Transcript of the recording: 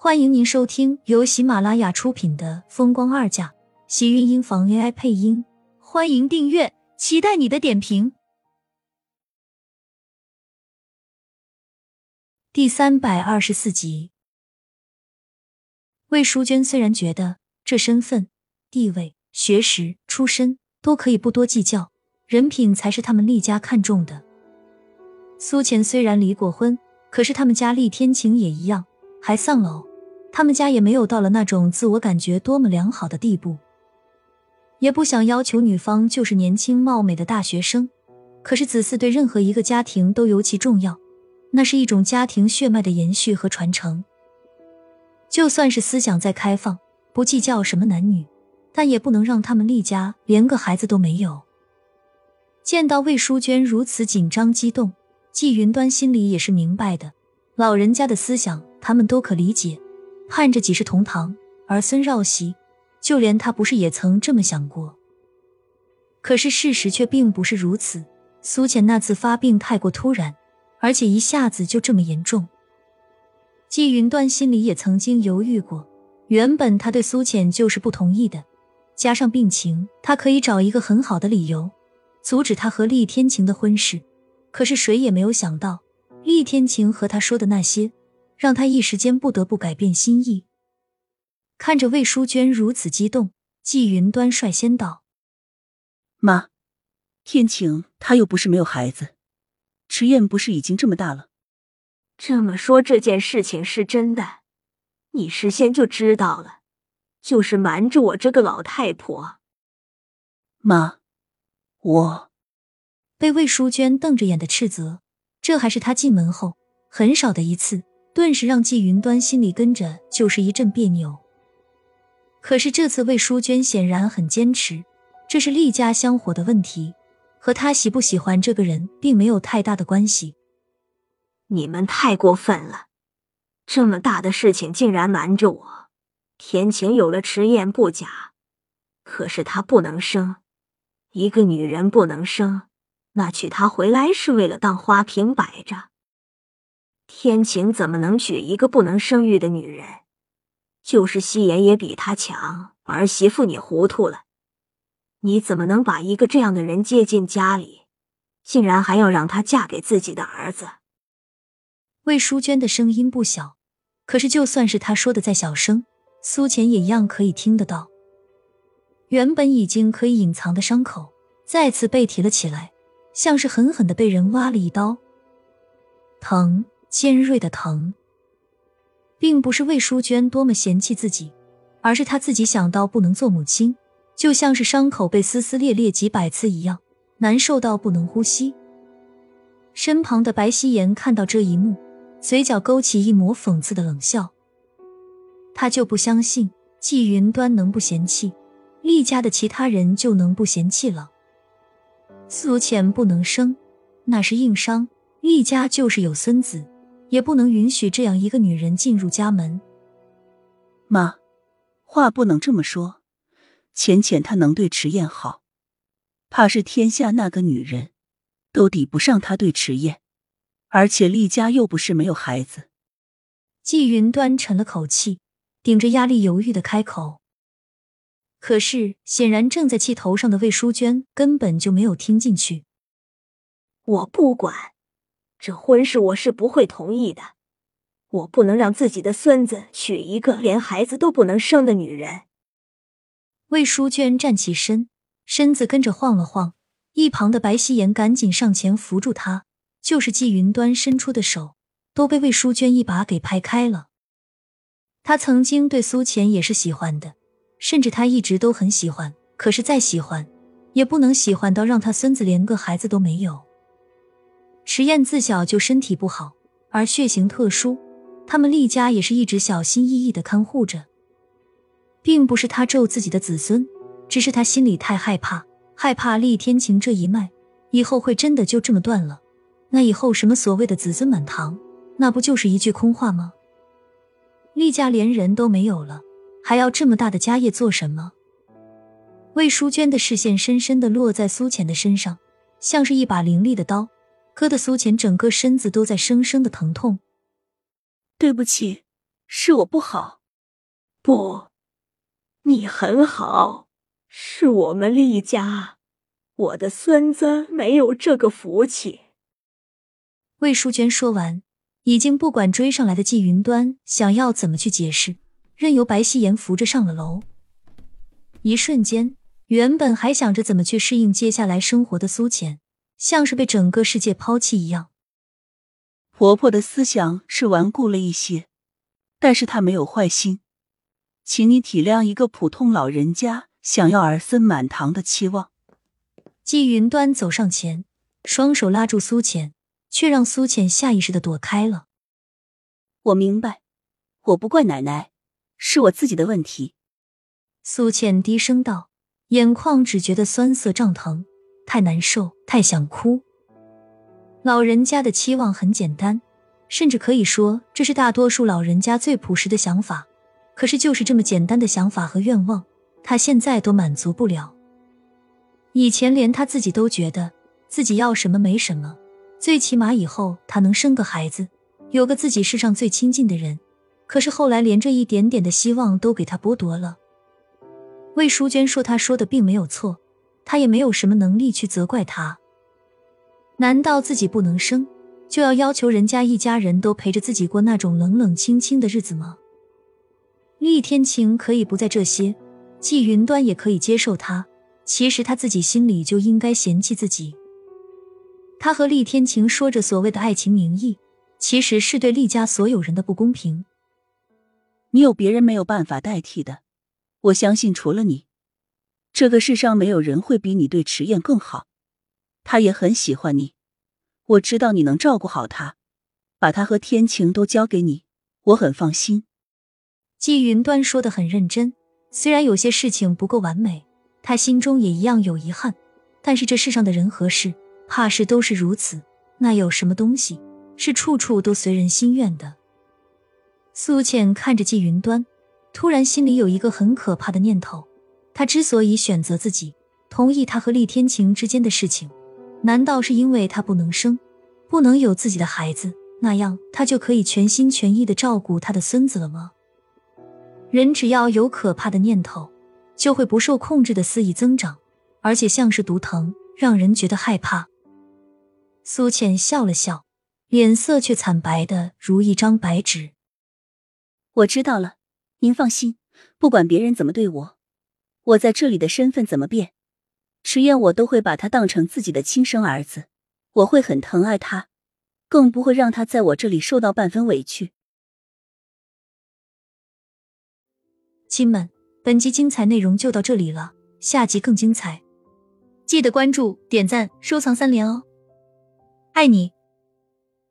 欢迎您收听由喜马拉雅出品的《风光二嫁》，喜运音房 AI 配音。欢迎订阅，期待你的点评。第三百二十四集，魏淑娟虽然觉得这身份、地位、学识、出身都可以不多计较，人品才是他们厉家看重的。苏浅虽然离过婚，可是他们家厉天晴也一样，还丧偶。他们家也没有到了那种自我感觉多么良好的地步，也不想要求女方就是年轻貌美的大学生。可是子嗣对任何一个家庭都尤其重要，那是一种家庭血脉的延续和传承。就算是思想再开放，不计较什么男女，但也不能让他们厉家连个孩子都没有。见到魏淑娟如此紧张激动，季云端心里也是明白的，老人家的思想他们都可理解。盼着几世同堂，儿孙绕膝，就连他不是也曾这么想过？可是事实却并不是如此。苏浅那次发病太过突然，而且一下子就这么严重。季云端心里也曾经犹豫过，原本他对苏浅就是不同意的，加上病情，他可以找一个很好的理由阻止他和厉天晴的婚事。可是谁也没有想到，厉天晴和他说的那些。让他一时间不得不改变心意。看着魏淑娟如此激动，季云端率先道：“妈，天晴他又不是没有孩子，迟燕不是已经这么大了？这么说这件事情是真的，你事先就知道了，就是瞒着我这个老太婆。”妈，我被魏淑娟瞪着眼的斥责，这还是他进门后很少的一次。顿时让季云端心里跟着就是一阵别扭。可是这次魏淑娟显然很坚持，这是厉家香火的问题，和他喜不喜欢这个人并没有太大的关系。你们太过分了，这么大的事情竟然瞒着我。天晴有了迟燕不假，可是她不能生，一个女人不能生，那娶她回来是为了当花瓶摆着。天晴怎么能娶一个不能生育的女人？就是夕颜也比她强。儿媳妇，你糊涂了！你怎么能把一个这样的人接进家里？竟然还要让她嫁给自己的儿子？魏淑娟的声音不小，可是就算是她说的再小声，苏浅也一样可以听得到。原本已经可以隐藏的伤口再次被提了起来，像是狠狠的被人挖了一刀，疼。尖锐的疼，并不是魏淑娟多么嫌弃自己，而是她自己想到不能做母亲，就像是伤口被撕撕裂裂几百次一样，难受到不能呼吸。身旁的白希言看到这一幕，嘴角勾起一抹讽刺的冷笑。他就不相信季云端能不嫌弃，厉家的其他人就能不嫌弃了。苏浅不能生，那是硬伤，厉家就是有孙子。也不能允许这样一个女人进入家门。妈，话不能这么说。浅浅她能对迟燕好，怕是天下那个女人都抵不上她对迟燕。而且厉家又不是没有孩子。季云端沉了口气，顶着压力犹豫的开口。可是显然正在气头上的魏淑娟根本就没有听进去。我不管。这婚事我是不会同意的，我不能让自己的孙子娶一个连孩子都不能生的女人。魏淑娟站起身，身子跟着晃了晃，一旁的白希言赶紧上前扶住她，就是季云端伸出的手都被魏淑娟一把给拍开了。他曾经对苏浅也是喜欢的，甚至他一直都很喜欢，可是再喜欢也不能喜欢到让他孙子连个孩子都没有。迟燕自小就身体不好，而血型特殊，他们厉家也是一直小心翼翼的看护着。并不是他咒自己的子孙，只是他心里太害怕，害怕厉天晴这一脉以后会真的就这么断了。那以后什么所谓的子孙满堂，那不就是一句空话吗？厉家连人都没有了，还要这么大的家业做什么？魏淑娟的视线深深的落在苏浅的身上，像是一把凌厉的刀。割的苏浅整个身子都在生生的疼痛。对不起，是我不好。不，你很好，是我们厉家，我的孙子没有这个福气。魏淑娟说完，已经不管追上来的季云端想要怎么去解释，任由白希言扶着上了楼。一瞬间，原本还想着怎么去适应接下来生活的苏浅，像是被整个世界抛弃一样。婆婆的思想是顽固了一些，但是她没有坏心，请你体谅一个普通老人家想要儿孙满堂的期望。季云端走上前，双手拉住苏浅，却让苏浅下意识的躲开了。我明白，我不怪奶奶，是我自己的问题。苏浅低声道，眼眶只觉得酸涩胀疼，太难受，太想哭。老人家的期望很简单，甚至可以说这是大多数老人家最朴实的想法。可是，就是这么简单的想法和愿望，他现在都满足不了。以前连他自己都觉得自己要什么没什么，最起码以后他能生个孩子，有个自己世上最亲近的人。可是后来连这一点点的希望都给他剥夺了。魏淑娟说：“她说的并没有错，他也没有什么能力去责怪他。难道自己不能生，就要要求人家一家人都陪着自己过那种冷冷清清的日子吗？”厉天晴可以不在这些，季云端也可以接受他。其实他自己心里就应该嫌弃自己。他和厉天晴说着所谓的爱情名义，其实是对厉家所有人的不公平。你有别人没有办法代替的。我相信，除了你，这个世上没有人会比你对迟燕更好。他也很喜欢你，我知道你能照顾好他，把他和天晴都交给你，我很放心。季云端说的很认真，虽然有些事情不够完美，他心中也一样有遗憾。但是这世上的人和事，怕是都是如此。那有什么东西是处处都随人心愿的？苏浅看着季云端。突然，心里有一个很可怕的念头：他之所以选择自己，同意他和厉天晴之间的事情，难道是因为他不能生，不能有自己的孩子，那样他就可以全心全意的照顾他的孙子了吗？人只要有可怕的念头，就会不受控制的肆意增长，而且像是毒藤，让人觉得害怕。苏浅笑了笑，脸色却惨白的如一张白纸。我知道了。您放心，不管别人怎么对我，我在这里的身份怎么变，迟燕我都会把他当成自己的亲生儿子，我会很疼爱他，更不会让他在我这里受到半分委屈。亲们，本集精彩内容就到这里了，下集更精彩，记得关注、点赞、收藏三连哦，爱你。